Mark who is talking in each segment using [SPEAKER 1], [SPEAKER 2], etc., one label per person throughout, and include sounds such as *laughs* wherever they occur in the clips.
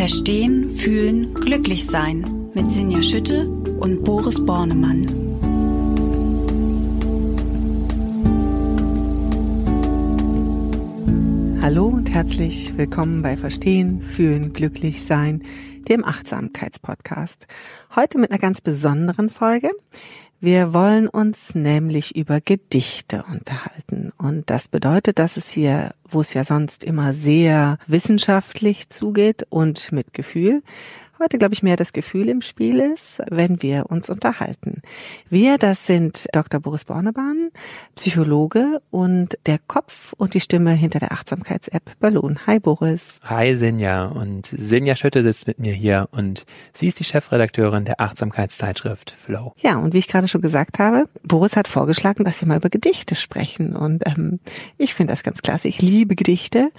[SPEAKER 1] Verstehen, Fühlen, Glücklich sein mit Sinja Schütte und Boris Bornemann.
[SPEAKER 2] Hallo und herzlich willkommen bei Verstehen, Fühlen, Glücklich sein, dem Achtsamkeitspodcast. Heute mit einer ganz besonderen Folge. Wir wollen uns nämlich über Gedichte unterhalten. Und das bedeutet, dass es hier, wo es ja sonst immer sehr wissenschaftlich zugeht und mit Gefühl, heute, glaube ich, mehr das Gefühl im Spiel ist, wenn wir uns unterhalten. Wir, das sind Dr. Boris Bornebahn, Psychologe und der Kopf und die Stimme hinter der Achtsamkeits-App Balloon. Hi Boris.
[SPEAKER 3] Hi Sinja und Sinja Schütte sitzt mit mir hier und sie ist die Chefredakteurin der Achtsamkeitszeitschrift Flow.
[SPEAKER 2] Ja, und wie ich gerade schon gesagt habe, Boris hat vorgeschlagen, dass wir mal über Gedichte sprechen und ähm, ich finde das ganz klasse. Ich liebe Gedichte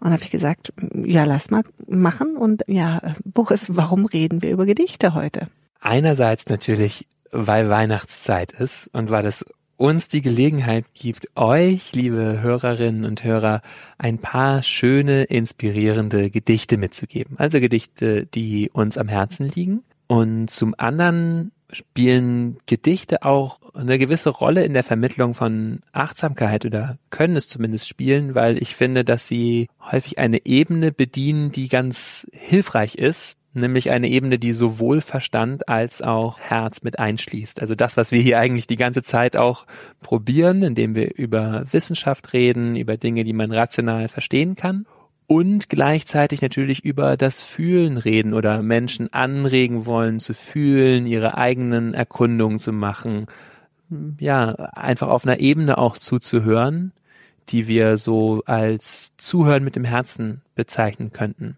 [SPEAKER 2] und habe ich gesagt, ja, lass mal machen und ja, Boris, warum warum reden wir über Gedichte heute?
[SPEAKER 3] Einerseits natürlich, weil Weihnachtszeit ist und weil es uns die Gelegenheit gibt, euch, liebe Hörerinnen und Hörer, ein paar schöne, inspirierende Gedichte mitzugeben. Also Gedichte, die uns am Herzen liegen. Und zum anderen spielen Gedichte auch eine gewisse Rolle in der Vermittlung von Achtsamkeit oder können es zumindest spielen, weil ich finde, dass sie häufig eine Ebene bedienen, die ganz hilfreich ist, nämlich eine Ebene, die sowohl Verstand als auch Herz mit einschließt. Also das, was wir hier eigentlich die ganze Zeit auch probieren, indem wir über Wissenschaft reden, über Dinge, die man rational verstehen kann und gleichzeitig natürlich über das Fühlen reden oder Menschen anregen wollen zu fühlen, ihre eigenen Erkundungen zu machen, ja, einfach auf einer Ebene auch zuzuhören, die wir so als Zuhören mit dem Herzen bezeichnen könnten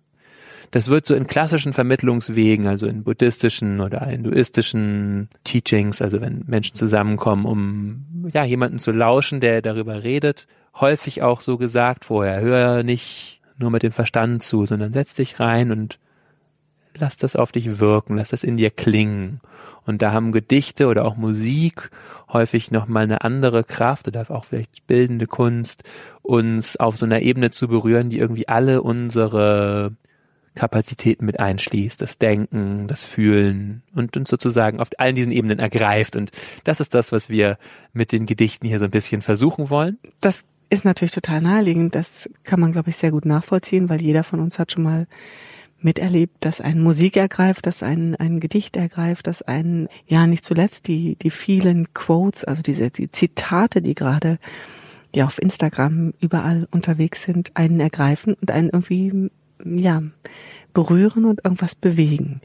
[SPEAKER 3] das wird so in klassischen Vermittlungswegen, also in buddhistischen oder hinduistischen Teachings, also wenn Menschen zusammenkommen, um ja jemanden zu lauschen, der darüber redet, häufig auch so gesagt vorher, hör nicht nur mit dem Verstand zu, sondern setz dich rein und lass das auf dich wirken, lass das in dir klingen. Und da haben Gedichte oder auch Musik häufig nochmal eine andere Kraft oder auch vielleicht bildende Kunst, uns auf so einer Ebene zu berühren, die irgendwie alle unsere Kapazitäten mit einschließt, das Denken, das Fühlen und uns sozusagen auf allen diesen Ebenen ergreift. Und das ist das, was wir mit den Gedichten hier so ein bisschen versuchen wollen.
[SPEAKER 2] Das ist natürlich total naheliegend. Das kann man, glaube ich, sehr gut nachvollziehen, weil jeder von uns hat schon mal miterlebt, dass ein Musik ergreift, dass ein, ein Gedicht ergreift, dass ein, ja, nicht zuletzt die, die vielen Quotes, also diese, die Zitate, die gerade ja auf Instagram überall unterwegs sind, einen ergreifen und einen irgendwie ja, berühren und irgendwas bewegen.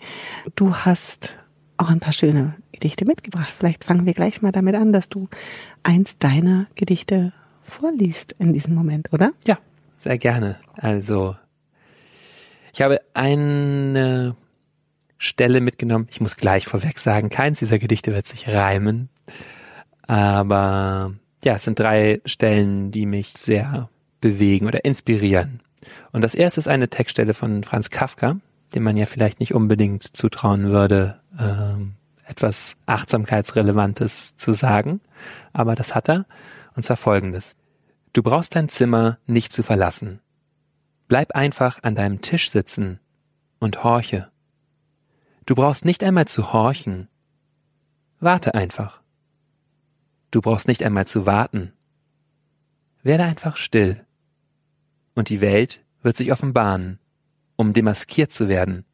[SPEAKER 2] Du hast auch ein paar schöne Gedichte mitgebracht. Vielleicht fangen wir gleich mal damit an, dass du eins deiner Gedichte vorliest in diesem Moment, oder?
[SPEAKER 3] Ja, sehr gerne. Also, ich habe eine Stelle mitgenommen. Ich muss gleich vorweg sagen, keins dieser Gedichte wird sich reimen. Aber ja, es sind drei Stellen, die mich sehr bewegen oder inspirieren. Und das erste ist eine Textstelle von Franz Kafka, dem man ja vielleicht nicht unbedingt zutrauen würde, ähm, etwas Achtsamkeitsrelevantes zu sagen, aber das hat er, und zwar folgendes. Du brauchst dein Zimmer nicht zu verlassen. Bleib einfach an deinem Tisch sitzen und horche. Du brauchst nicht einmal zu horchen. Warte einfach. Du brauchst nicht einmal zu warten. Werde einfach still und die Welt wird sich offenbaren, um demaskiert zu werden.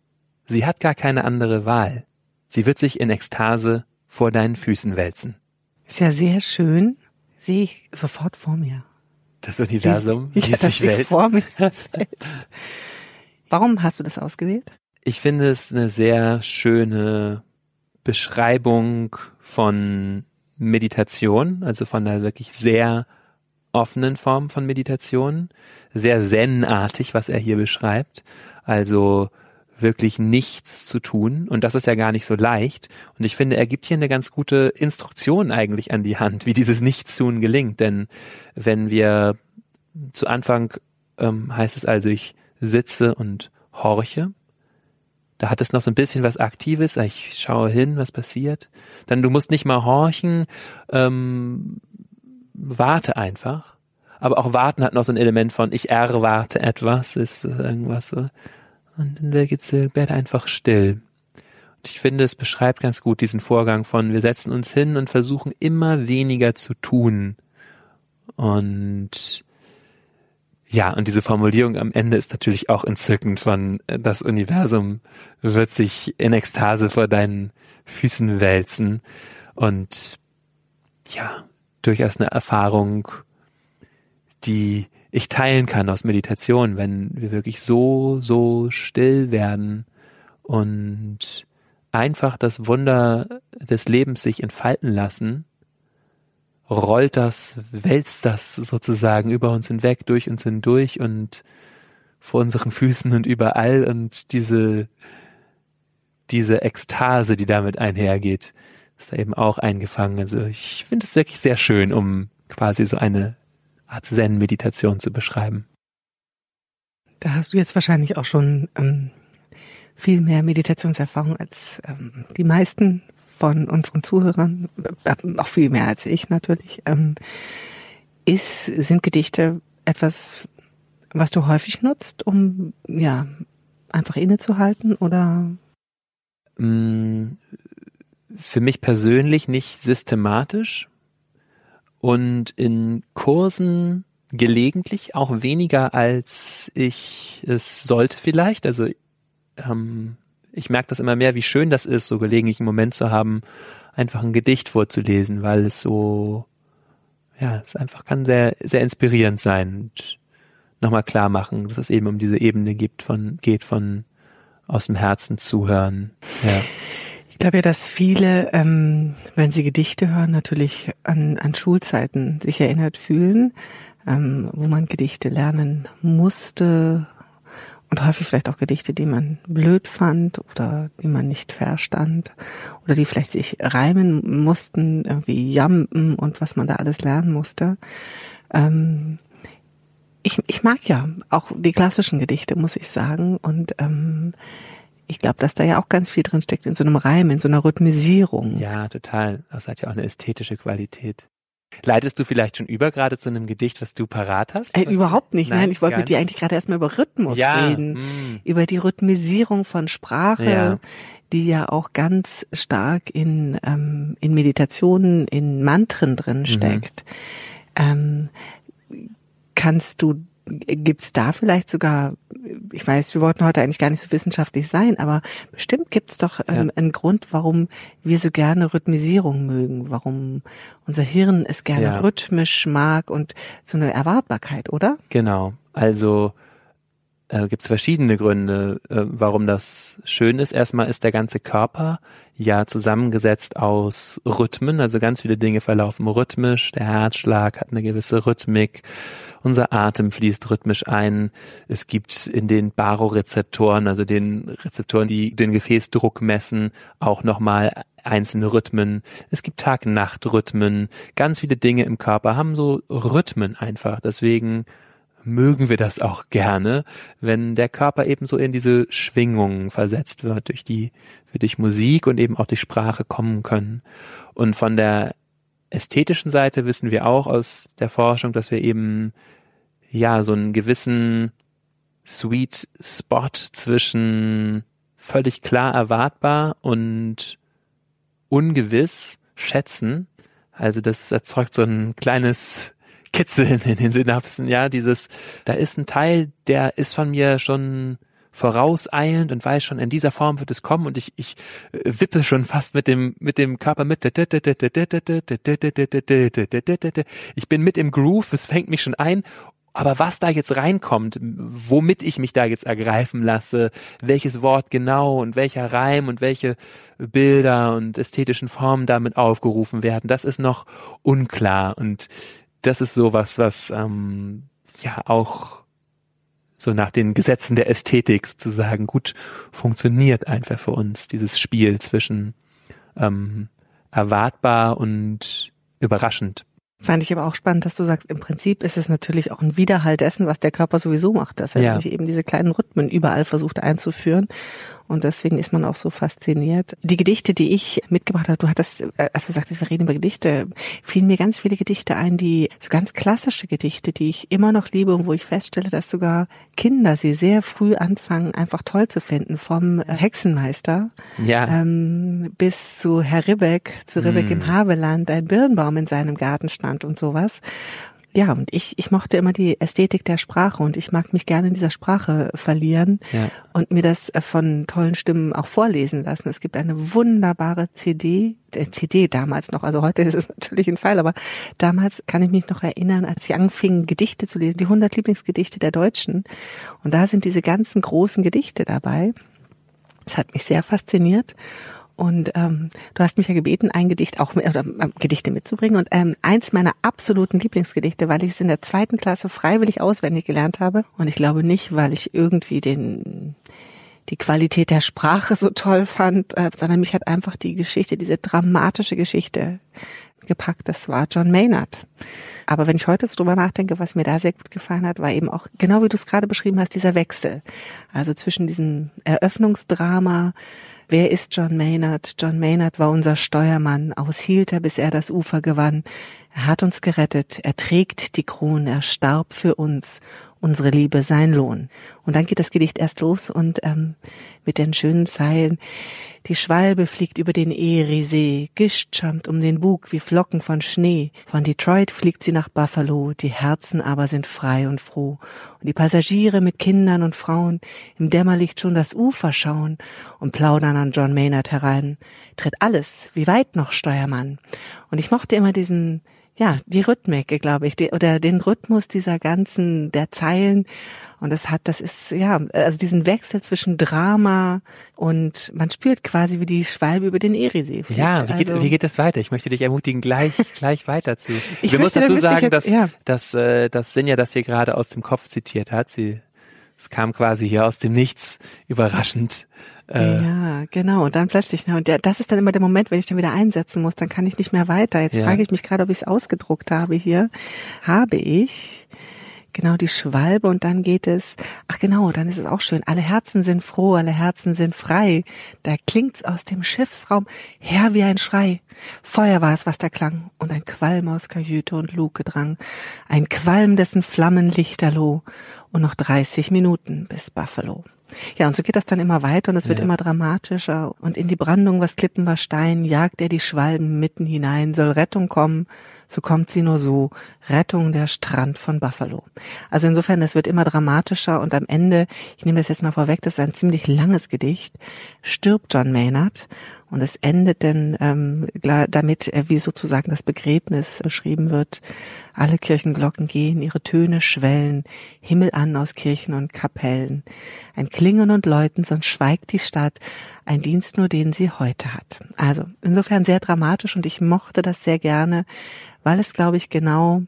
[SPEAKER 3] Sie hat gar keine andere Wahl. Sie wird sich in Ekstase vor deinen Füßen wälzen.
[SPEAKER 2] Ist ja sehr schön. Sehe ich sofort vor mir.
[SPEAKER 3] Das Universum,
[SPEAKER 2] wie, wie es sich *laughs* wälzt. Vor mir wälzt. Warum hast du das ausgewählt?
[SPEAKER 3] Ich finde es eine sehr schöne Beschreibung von Meditation, also von einer wirklich sehr offenen Form von Meditation, sehr zen-artig, was er hier beschreibt. Also wirklich nichts zu tun. Und das ist ja gar nicht so leicht. Und ich finde, er gibt hier eine ganz gute Instruktion eigentlich an die Hand, wie dieses Nichtstun gelingt. Denn wenn wir zu Anfang ähm, heißt es also, ich sitze und horche. Da hat es noch so ein bisschen was Aktives. Ich schaue hin, was passiert. Dann du musst nicht mal horchen. Ähm, warte einfach. Aber auch warten hat noch so ein Element von ich erwarte etwas, ist irgendwas so. und dann geht's, werde einfach still. Und ich finde, es beschreibt ganz gut diesen Vorgang von, wir setzen uns hin und versuchen immer weniger zu tun. Und ja, und diese Formulierung am Ende ist natürlich auch entzückend von, äh, das Universum wird sich in Ekstase vor deinen Füßen wälzen. Und ja, durchaus eine Erfahrung, die ich teilen kann aus Meditation, wenn wir wirklich so, so still werden und einfach das Wunder des Lebens sich entfalten lassen, rollt das, wälzt das sozusagen über uns hinweg, durch uns hindurch und vor unseren Füßen und überall und diese, diese Ekstase, die damit einhergeht, ist da eben auch eingefangen. Also ich finde es wirklich sehr schön, um quasi so eine Art Zen-Meditation zu beschreiben.
[SPEAKER 2] Da hast du jetzt wahrscheinlich auch schon ähm, viel mehr Meditationserfahrung als ähm, die meisten von unseren Zuhörern, äh, auch viel mehr als ich natürlich. Ähm, ist, sind Gedichte etwas, was du häufig nutzt, um ja einfach innezuhalten oder?
[SPEAKER 3] Für mich persönlich nicht systematisch und in Kursen gelegentlich auch weniger als ich es sollte vielleicht. Also ähm, ich merke das immer mehr, wie schön das ist, so gelegentlich einen Moment zu haben, einfach ein Gedicht vorzulesen, weil es so, ja, es einfach kann sehr, sehr inspirierend sein und nochmal klar machen, dass es eben um diese Ebene gibt von, geht von aus dem Herzen zuhören. Ja.
[SPEAKER 2] Ich glaube ja, dass viele, ähm, wenn sie Gedichte hören, natürlich an, an Schulzeiten sich erinnert fühlen, ähm, wo man Gedichte lernen musste und häufig vielleicht auch Gedichte, die man blöd fand oder die man nicht verstand oder die vielleicht sich reimen mussten, irgendwie jampen und was man da alles lernen musste. Ähm, ich, ich mag ja auch die klassischen Gedichte, muss ich sagen. Und ähm, ich glaube, dass da ja auch ganz viel drin steckt in so einem Reim, in so einer Rhythmisierung.
[SPEAKER 3] Ja, total. Das hat ja auch eine ästhetische Qualität. Leitest du vielleicht schon über gerade zu einem Gedicht, was du parat hast?
[SPEAKER 2] Äh, überhaupt nicht. Nein, Nein ich wollte mit dir eigentlich gerade erstmal über Rhythmus ja, reden. Mh. Hm. Über die Rhythmisierung von Sprache, ja. die ja auch ganz stark in, ähm, in Meditationen, in Mantren drin mhm. steckt. Mhm. Ähm, kannst du gibt's da vielleicht sogar, ich weiß, wir wollten heute eigentlich gar nicht so wissenschaftlich sein, aber bestimmt gibt's doch ähm, ja. einen Grund, warum wir so gerne Rhythmisierung mögen, warum unser Hirn es gerne ja. rhythmisch mag und so eine Erwartbarkeit, oder?
[SPEAKER 3] Genau. Also äh, gibt es verschiedene Gründe, äh, warum das schön ist. Erstmal ist der ganze Körper ja zusammengesetzt aus Rhythmen, also ganz viele Dinge verlaufen rhythmisch, der Herzschlag hat eine gewisse Rhythmik, unser Atem fließt rhythmisch ein. Es gibt in den Barorezeptoren, also den Rezeptoren, die den Gefäßdruck messen, auch nochmal einzelne Rhythmen. Es gibt Tag-Nacht-Rhythmen. Ganz viele Dinge im Körper haben so Rhythmen einfach. Deswegen mögen wir das auch gerne, wenn der Körper eben so in diese Schwingungen versetzt wird, durch die wir durch Musik und eben auch durch Sprache kommen können. Und von der ästhetischen Seite wissen wir auch aus der Forschung, dass wir eben ja so einen gewissen Sweet Spot zwischen völlig klar erwartbar und ungewiss schätzen. Also das erzeugt so ein kleines Kitzeln in den Synapsen, ja, dieses, da ist ein Teil, der ist von mir schon vorauseilend und weiß schon, in dieser Form wird es kommen und ich, ich wippe schon fast mit dem, mit dem Körper mit. Ich bin mit im Groove, es fängt mich schon ein aber was da jetzt reinkommt, womit ich mich da jetzt ergreifen lasse, welches Wort genau und welcher Reim und welche Bilder und ästhetischen Formen damit aufgerufen werden, das ist noch unklar. Und das ist sowas, was ähm, ja auch so nach den Gesetzen der Ästhetik sozusagen gut funktioniert einfach für uns, dieses Spiel zwischen ähm, erwartbar und überraschend.
[SPEAKER 2] Fand ich aber auch spannend, dass du sagst, im Prinzip ist es natürlich auch ein Widerhall dessen, was der Körper sowieso macht, dass er ja. nämlich eben diese kleinen Rhythmen überall versucht einzuführen Und deswegen ist man auch so fasziniert. Die Gedichte, die ich mitgebracht habe, du hattest, äh, als du sagtest, wir reden über Gedichte, fielen mir ganz viele Gedichte ein, die so ganz klassische Gedichte, die ich immer noch liebe und wo ich feststelle, dass sogar Kinder sie sehr früh anfangen, einfach toll zu finden. Vom Hexenmeister
[SPEAKER 3] ja.
[SPEAKER 2] ähm, bis zu Herr Ribbeck, zu Ribbeck mm. im Haveland, ein Birnbaum in seinem Garten stand und sowas ja, und ich, ich mochte immer die Ästhetik der Sprache und ich mag mich gerne in dieser Sprache verlieren ja. und mir das äh, von tollen Stimmen auch vorlesen lassen. Es gibt eine wunderbare CD, äh, CD damals noch, also heute ist es natürlich ein Fall, aber damals kann ich mich noch erinnern, als ich anfing, Gedichte zu lesen, die 100 Lieblingsgedichte der Deutschen. Und da sind diese ganzen großen Gedichte dabei. Das hat mich sehr fasziniert. Und ähm, du hast mich ja gebeten, ein Gedicht auch oder äh, Gedichte mitzubringen. Und ähm, eins meiner absoluten Lieblingsgedichte, weil ich es in der zweiten Klasse freiwillig auswendig gelernt habe. Und ich glaube nicht, weil ich irgendwie den die Qualität der Sprache so toll fand, äh, sondern mich hat einfach die Geschichte, diese dramatische Geschichte gepackt. Das war John Maynard. Aber wenn ich heute so drüber nachdenke, was mir da sehr gut gefallen hat, war eben auch, genau wie du es gerade beschrieben hast, dieser Wechsel. Also zwischen diesem Eröffnungsdrama, Wer ist John Maynard? John Maynard war unser Steuermann, aushielt er, bis er das Ufer gewann. Er hat uns gerettet, er trägt die Krone, er starb für uns, unsere Liebe sein Lohn. Und dann geht das Gedicht erst los und ähm, mit den schönen Zeilen. Die Schwalbe fliegt über den Eriesee, Gischt schäumt um den Bug wie Flocken von Schnee. Von Detroit fliegt sie nach Buffalo, die Herzen aber sind frei und froh. Und die Passagiere mit Kindern und Frauen im Dämmerlicht schon das Ufer schauen und plaudern an John Maynard herein. Tritt alles, wie weit noch, Steuermann? Und ich mochte immer diesen, ja, die Rhythmik, glaube ich, die, oder den Rhythmus dieser ganzen, der Zeilen. Und das hat, das ist, ja, also diesen Wechsel zwischen Drama und man spürt quasi, wie die Schwalbe über den Eriesee fliegt.
[SPEAKER 3] Ja, wie geht, also, wie geht das weiter? Ich möchte dich ermutigen, gleich, *laughs* gleich weiter zu. Ich Wir müssen dazu sagen, jetzt, dass, ja. dass, äh, dass Sinja das hier gerade aus dem Kopf zitiert hat. Sie, es kam quasi hier aus dem Nichts überraschend.
[SPEAKER 2] Äh, ja, genau. Und dann plötzlich, und der, das ist dann immer der Moment, wenn ich dann wieder einsetzen muss, dann kann ich nicht mehr weiter. Jetzt ja. frage ich mich gerade, ob ich es ausgedruckt habe hier. Habe ich. Genau, die Schwalbe und dann geht es, ach genau, dann ist es auch schön. Alle Herzen sind froh, alle Herzen sind frei. Da klingt's aus dem Schiffsraum her wie ein Schrei. Feuer war es, was da klang und ein Qualm aus Kajüte und Luke drang. Ein Qualm, dessen Flammen lichterloh und noch 30 Minuten bis Buffalo. Ja, und so geht das dann immer weiter und es wird ja. immer dramatischer. Und in die Brandung, was Klippen, was Stein, jagt er die Schwalben mitten hinein. Soll Rettung kommen, so kommt sie nur so. Rettung der Strand von Buffalo. Also insofern, es wird immer dramatischer und am Ende, ich nehme das jetzt mal vorweg, das ist ein ziemlich langes Gedicht, stirbt John Maynard und es endet dann ähm, damit, äh, wie sozusagen das Begräbnis beschrieben wird. Alle Kirchenglocken gehen, ihre Töne schwellen, Himmel an aus Kirchen und Kapellen. Ein Klingen und Läuten, sonst schweigt die Stadt, ein Dienst nur, den sie heute hat. Also insofern sehr dramatisch und ich mochte das sehr gerne, weil es, glaube ich, genau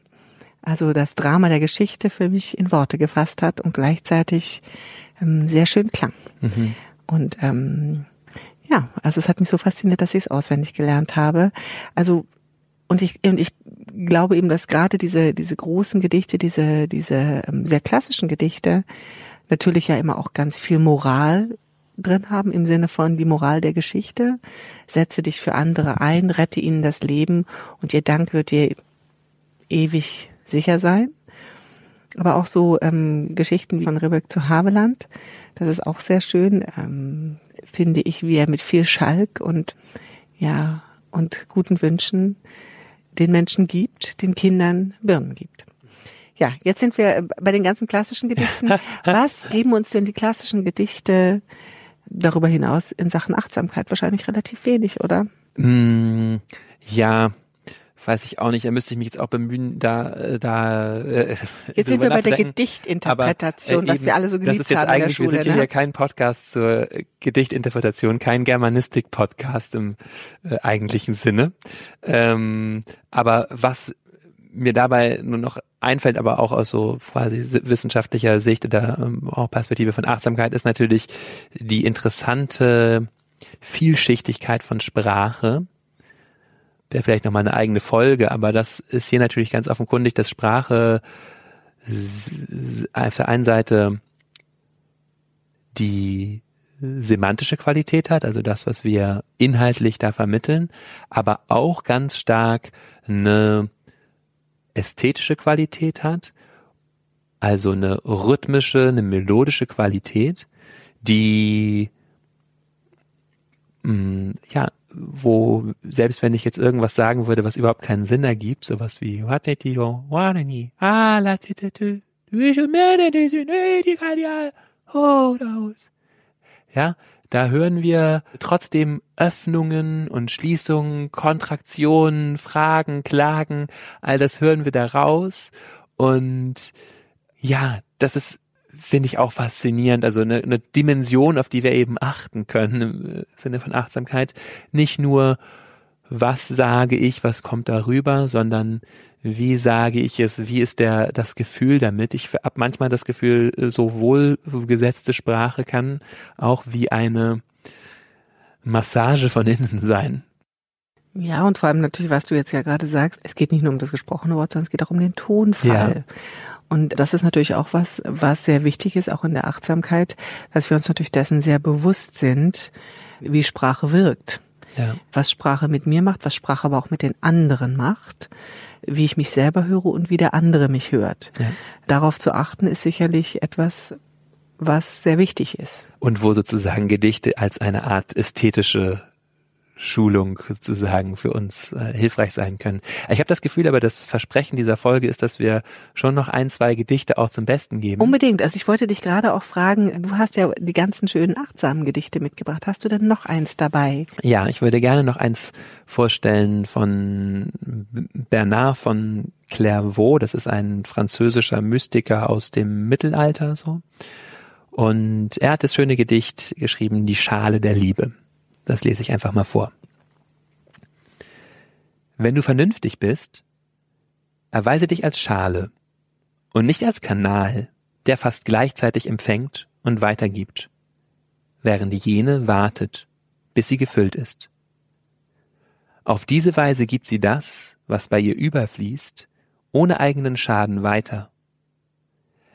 [SPEAKER 2] also das Drama der Geschichte für mich in Worte gefasst hat und gleichzeitig ähm, sehr schön klang. Mhm. Und ähm, ja, also es hat mich so fasziniert, dass ich es auswendig gelernt habe. Also und ich und ich glaube eben, dass gerade diese diese großen Gedichte, diese diese ähm, sehr klassischen Gedichte natürlich ja immer auch ganz viel Moral drin haben im Sinne von die Moral der Geschichte. Setze dich für andere ein, rette ihnen das Leben und ihr Dank wird dir ewig sicher sein. Aber auch so ähm, Geschichten wie von Ribbeck zu Haveland, das ist auch sehr schön. Ähm, finde ich, wie er mit viel Schalk und ja und guten Wünschen den Menschen gibt, den Kindern Birnen gibt. Ja, jetzt sind wir bei den ganzen klassischen Gedichten. *laughs* Was geben uns denn die klassischen Gedichte darüber hinaus in Sachen Achtsamkeit? Wahrscheinlich relativ wenig, oder?
[SPEAKER 3] Mm, ja, weiß ich auch nicht, da müsste ich mich jetzt auch bemühen, da, äh, da.
[SPEAKER 2] Äh, jetzt sind wir bei der Gedichtinterpretation, aber, äh, was wir alle so geliebt haben. Das ist jetzt eigentlich, Schule,
[SPEAKER 3] wir sind
[SPEAKER 2] ne?
[SPEAKER 3] hier kein Podcast zur Gedichtinterpretation, kein Germanistik-Podcast im äh, eigentlichen Sinne. Ähm, aber was mir dabei nur noch einfällt, aber auch aus so quasi wissenschaftlicher Sicht oder ähm, auch Perspektive von Achtsamkeit, ist natürlich die interessante Vielschichtigkeit von Sprache wäre vielleicht nochmal eine eigene Folge, aber das ist hier natürlich ganz offenkundig, dass Sprache auf der einen Seite die semantische Qualität hat, also das, was wir inhaltlich da vermitteln, aber auch ganz stark eine ästhetische Qualität hat, also eine rhythmische, eine melodische Qualität, die wo selbst wenn ich jetzt irgendwas sagen würde, was überhaupt keinen Sinn ergibt, sowas wie ja, da hören wir trotzdem Öffnungen und Schließungen, Kontraktionen, Fragen, Klagen, all das hören wir da raus. Und ja, das ist, finde ich auch faszinierend. Also eine, eine Dimension, auf die wir eben achten können im Sinne von Achtsamkeit. Nicht nur, was sage ich, was kommt darüber, sondern wie sage ich es, wie ist der, das Gefühl damit? Ich habe manchmal das Gefühl, sowohl gesetzte Sprache kann auch wie eine Massage von innen sein.
[SPEAKER 2] Ja, und vor allem natürlich, was du jetzt ja gerade sagst, es geht nicht nur um das gesprochene Wort, sondern es geht auch um den Tonfall. Ja. Und das ist natürlich auch was, was sehr wichtig ist, auch in der Achtsamkeit, dass wir uns natürlich dessen sehr bewusst sind, wie Sprache wirkt. Ja. Was Sprache mit mir macht, was Sprache aber auch mit den anderen macht wie ich mich selber höre und wie der andere mich hört. Ja. Darauf zu achten ist sicherlich etwas, was sehr wichtig ist.
[SPEAKER 3] Und wo sozusagen Gedichte als eine Art ästhetische Schulung sozusagen für uns äh, hilfreich sein können. Ich habe das Gefühl, aber das Versprechen dieser Folge ist, dass wir schon noch ein, zwei Gedichte auch zum Besten geben.
[SPEAKER 2] Unbedingt. Also ich wollte dich gerade auch fragen, du hast ja die ganzen schönen achtsamen Gedichte mitgebracht. Hast du denn noch eins dabei?
[SPEAKER 3] Ja, ich würde gerne noch eins vorstellen von Bernard von Clairvaux. Das ist ein französischer Mystiker aus dem Mittelalter so. Und er hat das schöne Gedicht geschrieben, Die Schale der Liebe. Das lese ich einfach mal vor. Wenn du vernünftig bist, erweise dich als Schale und nicht als Kanal, der fast gleichzeitig empfängt und weitergibt, während jene wartet, bis sie gefüllt ist. Auf diese Weise gibt sie das, was bei ihr überfließt, ohne eigenen Schaden weiter.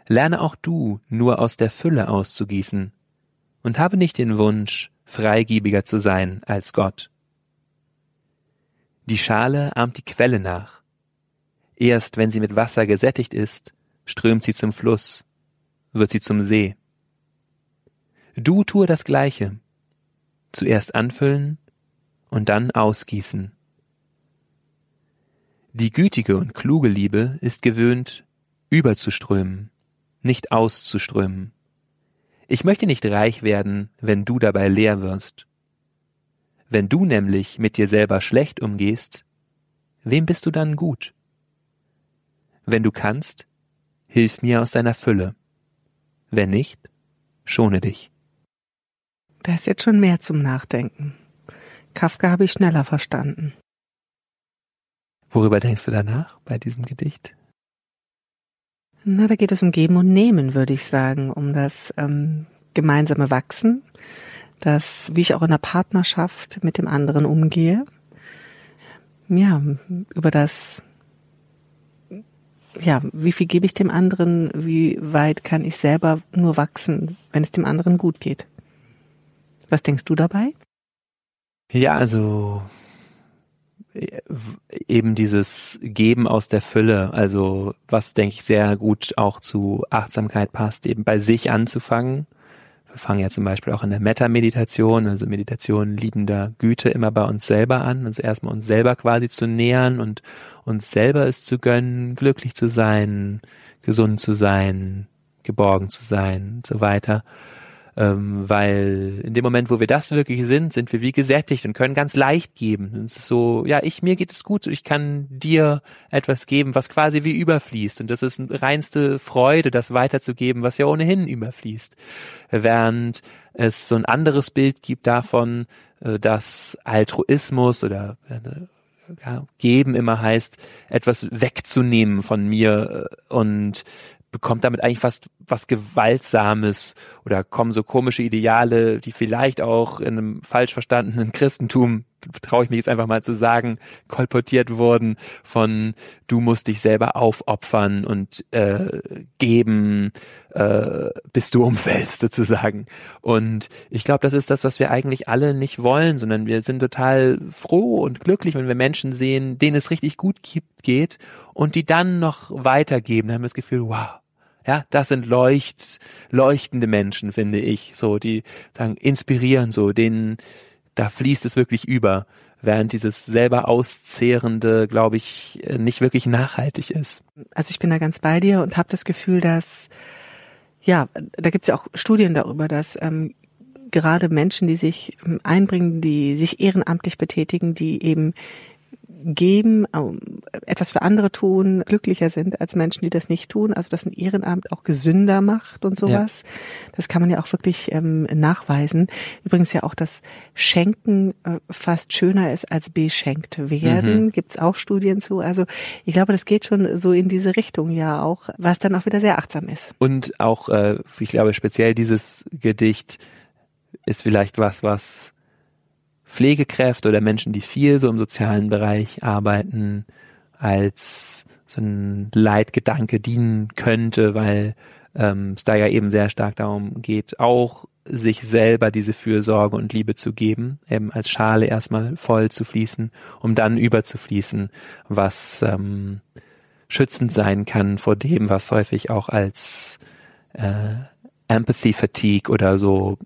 [SPEAKER 3] Lerne auch du nur aus der Fülle auszugießen und habe nicht den Wunsch, freigebiger zu sein als Gott. Die Schale ahmt die Quelle nach. Erst wenn sie mit Wasser gesättigt ist, strömt sie zum Fluss, wird sie zum See. Du tue das Gleiche. Zuerst anfüllen und dann ausgießen. Die gütige und kluge Liebe ist gewöhnt, überzuströmen, nicht auszuströmen. Ich möchte nicht reich werden, wenn du dabei leer wirst. Wenn du nämlich mit dir selber schlecht umgehst, wem bist du dann gut? Wenn du kannst, hilf mir aus deiner Fülle. Wenn nicht, schone dich.
[SPEAKER 2] Da ist jetzt schon mehr zum Nachdenken. Kafka habe ich schneller verstanden.
[SPEAKER 3] Worüber denkst du danach bei diesem Gedicht?
[SPEAKER 2] Na, da geht es um Geben und Nehmen, würde ich sagen, um das ähm, gemeinsame Wachsen, das, wie ich auch in der Partnerschaft mit dem anderen umgehe. Ja, über das, ja, wie viel gebe ich dem anderen, wie weit kann ich selber nur wachsen, wenn es dem anderen gut geht. Was denkst du dabei?
[SPEAKER 3] Ja, also eben dieses Geben aus der Fülle, also was denke ich sehr gut auch zu Achtsamkeit passt, eben bei sich anzufangen. Wir fangen ja zum Beispiel auch in der Metta-Meditation, also Meditation liebender Güte immer bei uns selber an, also erstmal uns selber quasi zu nähern und uns selber es zu gönnen, glücklich zu sein, gesund zu sein, geborgen zu sein und so weiter ähm, weil in dem Moment, wo wir das wirklich sind, sind wir wie gesättigt und können ganz leicht geben. Und es ist so, ja, ich, mir geht es gut, ich kann dir etwas geben, was quasi wie überfließt. Und das ist reinste Freude, das weiterzugeben, was ja ohnehin überfließt. Während es so ein anderes Bild gibt davon, äh, dass Altruismus oder äh, ja, geben immer heißt, etwas wegzunehmen von mir äh, und bekommt damit eigentlich fast was Gewaltsames oder kommen so komische Ideale, die vielleicht auch in einem falsch verstandenen Christentum traue ich mich jetzt einfach mal zu sagen, kolportiert wurden von du musst dich selber aufopfern und äh, geben, äh, bis du umfällst sozusagen. Und ich glaube, das ist das, was wir eigentlich alle nicht wollen, sondern wir sind total froh und glücklich, wenn wir Menschen sehen, denen es richtig gut geht und die dann noch weitergeben. Da haben wir das Gefühl, wow, ja, das sind leucht, leuchtende Menschen, finde ich, so, die sagen, inspirieren so, denen, da fließt es wirklich über, während dieses selber auszehrende, glaube ich, nicht wirklich nachhaltig ist.
[SPEAKER 2] Also ich bin da ganz bei dir und habe das Gefühl, dass, ja, da gibt's ja auch Studien darüber, dass ähm, gerade Menschen, die sich ähm, einbringen, die sich ehrenamtlich betätigen, die eben geben, etwas für andere tun, glücklicher sind als Menschen, die das nicht tun. Also dass ein Ehrenamt auch gesünder macht und sowas. Ja. Das kann man ja auch wirklich ähm, nachweisen. Übrigens ja auch, dass Schenken äh, fast schöner ist als beschenkt werden. Mhm. Gibt's auch Studien zu. Also ich glaube, das geht schon so in diese Richtung ja auch, was dann auch wieder sehr achtsam ist.
[SPEAKER 3] Und auch, äh, ich glaube, speziell dieses Gedicht ist vielleicht was, was Pflegekräfte oder Menschen, die viel so im sozialen Bereich arbeiten, als so ein Leitgedanke dienen könnte, weil ähm, es da ja eben sehr stark darum geht, auch sich selber diese Fürsorge und Liebe zu geben, eben als Schale erstmal voll zu fließen, um dann überzufließen, was ähm, schützend sein kann vor dem, was häufig auch als äh, Empathy Fatigue oder so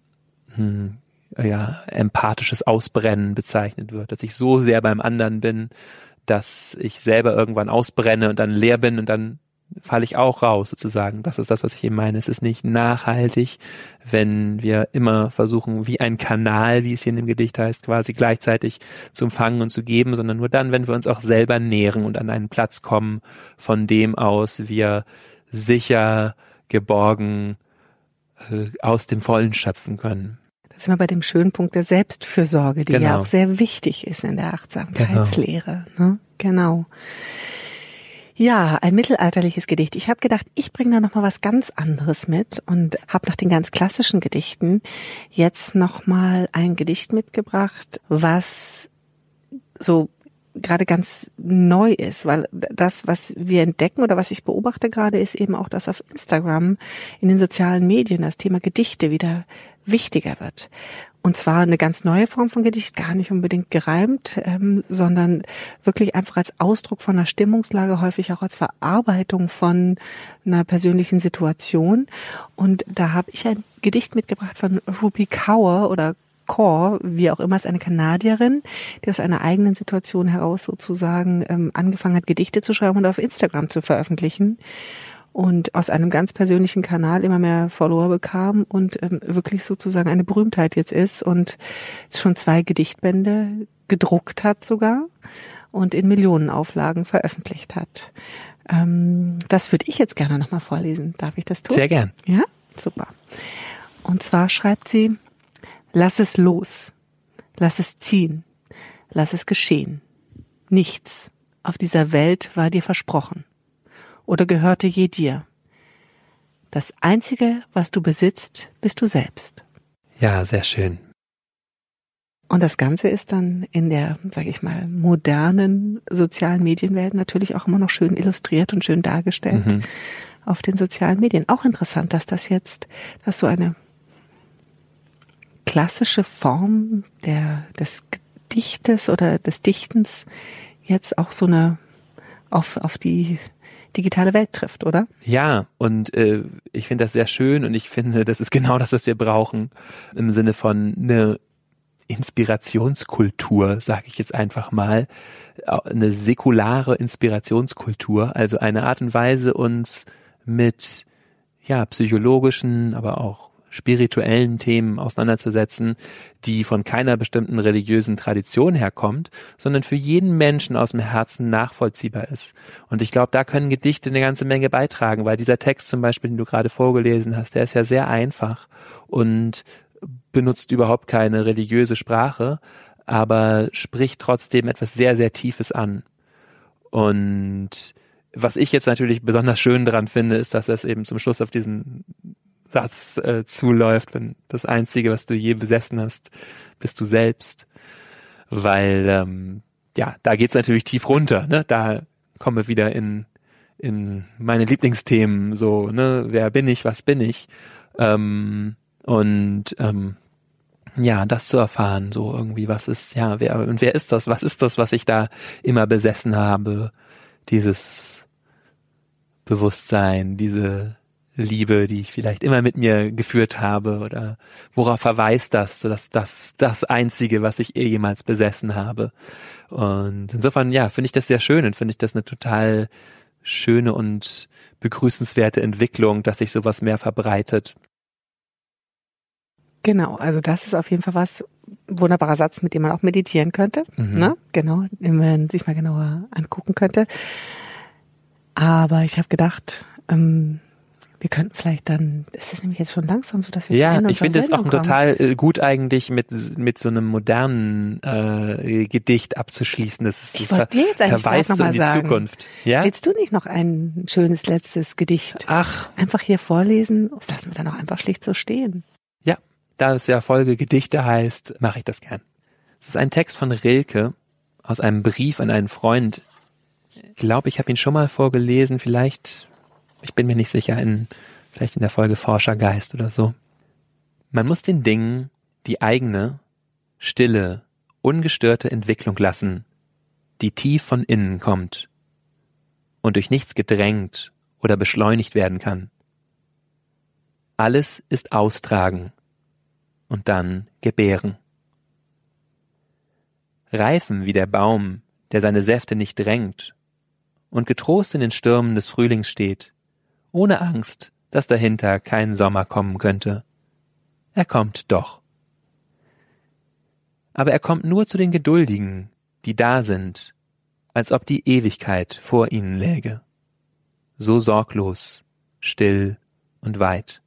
[SPEAKER 3] hm, ja, empathisches Ausbrennen bezeichnet wird, dass ich so sehr beim anderen bin, dass ich selber irgendwann ausbrenne und dann leer bin und dann falle ich auch raus sozusagen. Das ist das, was ich eben meine. Es ist nicht nachhaltig, wenn wir immer versuchen, wie ein Kanal, wie es hier in dem Gedicht heißt, quasi gleichzeitig zu empfangen und zu geben, sondern nur dann, wenn wir uns auch selber nähren und an einen Platz kommen, von dem aus wir sicher, geborgen äh, aus dem Vollen schöpfen können
[SPEAKER 2] sind wir bei dem schönen Punkt der Selbstfürsorge, die genau. ja auch sehr wichtig ist in der Achtsamkeitslehre. Genau. Ne? genau. Ja, ein mittelalterliches Gedicht. Ich habe gedacht, ich bringe da noch mal was ganz anderes mit und habe nach den ganz klassischen Gedichten jetzt noch mal ein Gedicht mitgebracht, was so gerade ganz neu ist, weil das, was wir entdecken oder was ich beobachte gerade, ist eben auch, dass auf Instagram in den sozialen Medien das Thema Gedichte wieder wichtiger wird. Und zwar eine ganz neue Form von Gedicht, gar nicht unbedingt gereimt, ähm, sondern wirklich einfach als Ausdruck von einer Stimmungslage, häufig auch als Verarbeitung von einer persönlichen Situation. Und da habe ich ein Gedicht mitgebracht von Ruby Kaur oder Kaur, wie auch immer, ist eine Kanadierin, die aus einer eigenen Situation heraus sozusagen ähm, angefangen hat, Gedichte zu schreiben und auf Instagram zu veröffentlichen und aus einem ganz persönlichen Kanal immer mehr Follower bekam und ähm, wirklich sozusagen eine Berühmtheit jetzt ist und schon zwei Gedichtbände gedruckt hat sogar und in Millionenauflagen veröffentlicht hat. Ähm, das würde ich jetzt gerne nochmal vorlesen. Darf ich das tun?
[SPEAKER 3] Sehr gern.
[SPEAKER 2] Ja, super. Und zwar schreibt sie, lass es los, lass es ziehen, lass es geschehen. Nichts auf dieser Welt war dir versprochen oder gehörte je dir. Das Einzige, was du besitzt, bist du selbst.
[SPEAKER 3] Ja, sehr schön.
[SPEAKER 2] Und das Ganze ist dann in der, sag ich mal, modernen sozialen Medienwelt natürlich auch immer noch schön illustriert und schön dargestellt mhm. auf den sozialen Medien. Auch interessant, dass das jetzt, dass so eine klassische Form der, des Gedichtes oder des Dichtens jetzt auch so eine auf, auf die digitale Welt trifft, oder?
[SPEAKER 3] Ja, und äh, ich finde das sehr schön und ich finde, das ist genau das, was wir brauchen im Sinne von eine Inspirationskultur, sage ich jetzt einfach mal, eine säkulare Inspirationskultur, also eine Art und Weise, uns mit ja psychologischen, aber auch spirituellen Themen auseinanderzusetzen, die von keiner bestimmten religiösen Tradition herkommt, sondern für jeden Menschen aus dem Herzen nachvollziehbar ist. Und ich glaube, da können Gedichte eine ganze Menge beitragen, weil dieser Text zum Beispiel, den du gerade vorgelesen hast, der ist ja sehr einfach und benutzt überhaupt keine religiöse Sprache, aber spricht trotzdem etwas sehr, sehr Tiefes an. Und was ich jetzt natürlich besonders schön daran finde, ist, dass es eben zum Schluss auf diesen Satz äh, zuläuft, wenn das Einzige, was du je besessen hast, bist du selbst. weil ähm, ja, da geht's natürlich tief runter. Ne? Da kommen wir wieder in in meine Lieblingsthemen, so, ne, wer bin ich, was bin ich? Ähm, und ähm, ja, das zu erfahren, so irgendwie, was ist, ja, wer und wer ist das? Was ist das, was ich da immer besessen habe? Dieses Bewusstsein, diese Liebe, die ich vielleicht immer mit mir geführt habe oder worauf verweist das, dass das das einzige, was ich eh jemals besessen habe. Und insofern, ja, finde ich das sehr schön und finde ich das eine total schöne und begrüßenswerte Entwicklung, dass sich sowas mehr verbreitet.
[SPEAKER 2] Genau, also das ist auf jeden Fall was, wunderbarer Satz, mit dem man auch meditieren könnte. Mhm. Ne? Genau, den man sich mal genauer angucken könnte. Aber ich habe gedacht, ähm, wir könnten vielleicht dann, es ist nämlich jetzt schon langsam so, dass wir
[SPEAKER 3] Ja, ich finde es auch total äh, gut eigentlich mit mit so einem modernen äh, Gedicht abzuschließen. Das ist
[SPEAKER 2] ich das dir jetzt eigentlich verweist noch in die sagen.
[SPEAKER 3] Zukunft. Ja?
[SPEAKER 2] Willst du nicht noch ein schönes letztes Gedicht
[SPEAKER 3] Ach.
[SPEAKER 2] einfach hier vorlesen? Das lassen wir dann auch einfach schlicht so stehen.
[SPEAKER 3] Ja, da es ja Folge Gedichte heißt, mache ich das gern. Es ist ein Text von Rilke aus einem Brief an einen Freund. Ich glaube, ich habe ihn schon mal vorgelesen, vielleicht ich bin mir nicht sicher, in, vielleicht in der Folge Forschergeist oder so. Man muss den Dingen die eigene, stille, ungestörte Entwicklung lassen, die tief von innen kommt und durch nichts gedrängt oder beschleunigt werden kann. Alles ist austragen und dann gebären. Reifen wie der Baum, der seine Säfte nicht drängt und getrost in den Stürmen des Frühlings steht, ohne Angst, dass dahinter kein Sommer kommen könnte. Er kommt doch. Aber er kommt nur zu den Geduldigen, die da sind, als ob die Ewigkeit vor ihnen läge. So sorglos, still und weit.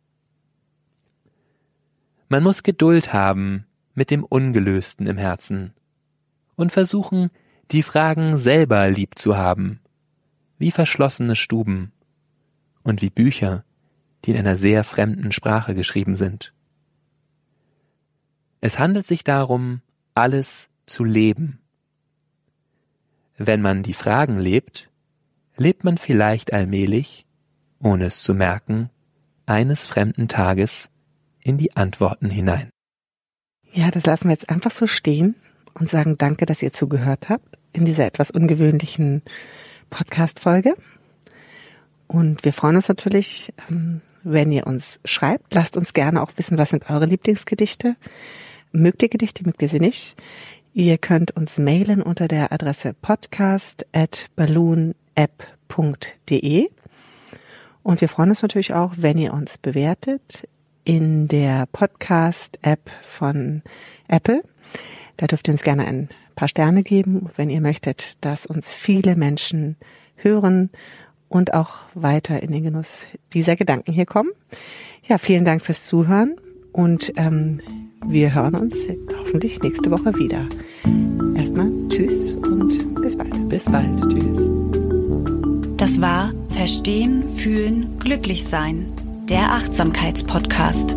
[SPEAKER 3] Man muss Geduld haben mit dem Ungelösten im Herzen und versuchen, die Fragen selber lieb zu haben, wie verschlossene Stuben, und wie Bücher, die in einer sehr fremden Sprache geschrieben sind. Es handelt sich darum, alles zu leben. Wenn man die Fragen lebt, lebt man vielleicht allmählich, ohne es zu merken, eines fremden Tages in die Antworten hinein.
[SPEAKER 2] Ja, das lassen wir jetzt einfach so stehen und sagen danke, dass ihr zugehört habt in dieser etwas ungewöhnlichen Podcast-Folge. Und wir freuen uns natürlich, ähm, wenn ihr uns schreibt. Lasst uns gerne auch wissen, was sind eure Lieblingsgedichte. Mögt ihr Gedichte, mögt ihr sie nicht? Ihr könnt uns mailen unter der Adresse podcast at balloonapp.de. Und wir freuen uns natürlich auch, wenn ihr uns bewertet in der Podcast-App von Apple. Da dürft ihr uns gerne ein paar Sterne geben, wenn ihr möchtet, dass uns viele Menschen hören und auch weiter in den Genuss dieser Gedanken hier kommen. Ja, vielen Dank fürs Zuhören und ähm, wir hören uns hoffentlich nächste Woche wieder. Erstmal Tschüss und bis bald.
[SPEAKER 3] Bis bald. Tschüss.
[SPEAKER 1] Das war Verstehen, Fühlen, Glücklich Sein, der Achtsamkeitspodcast.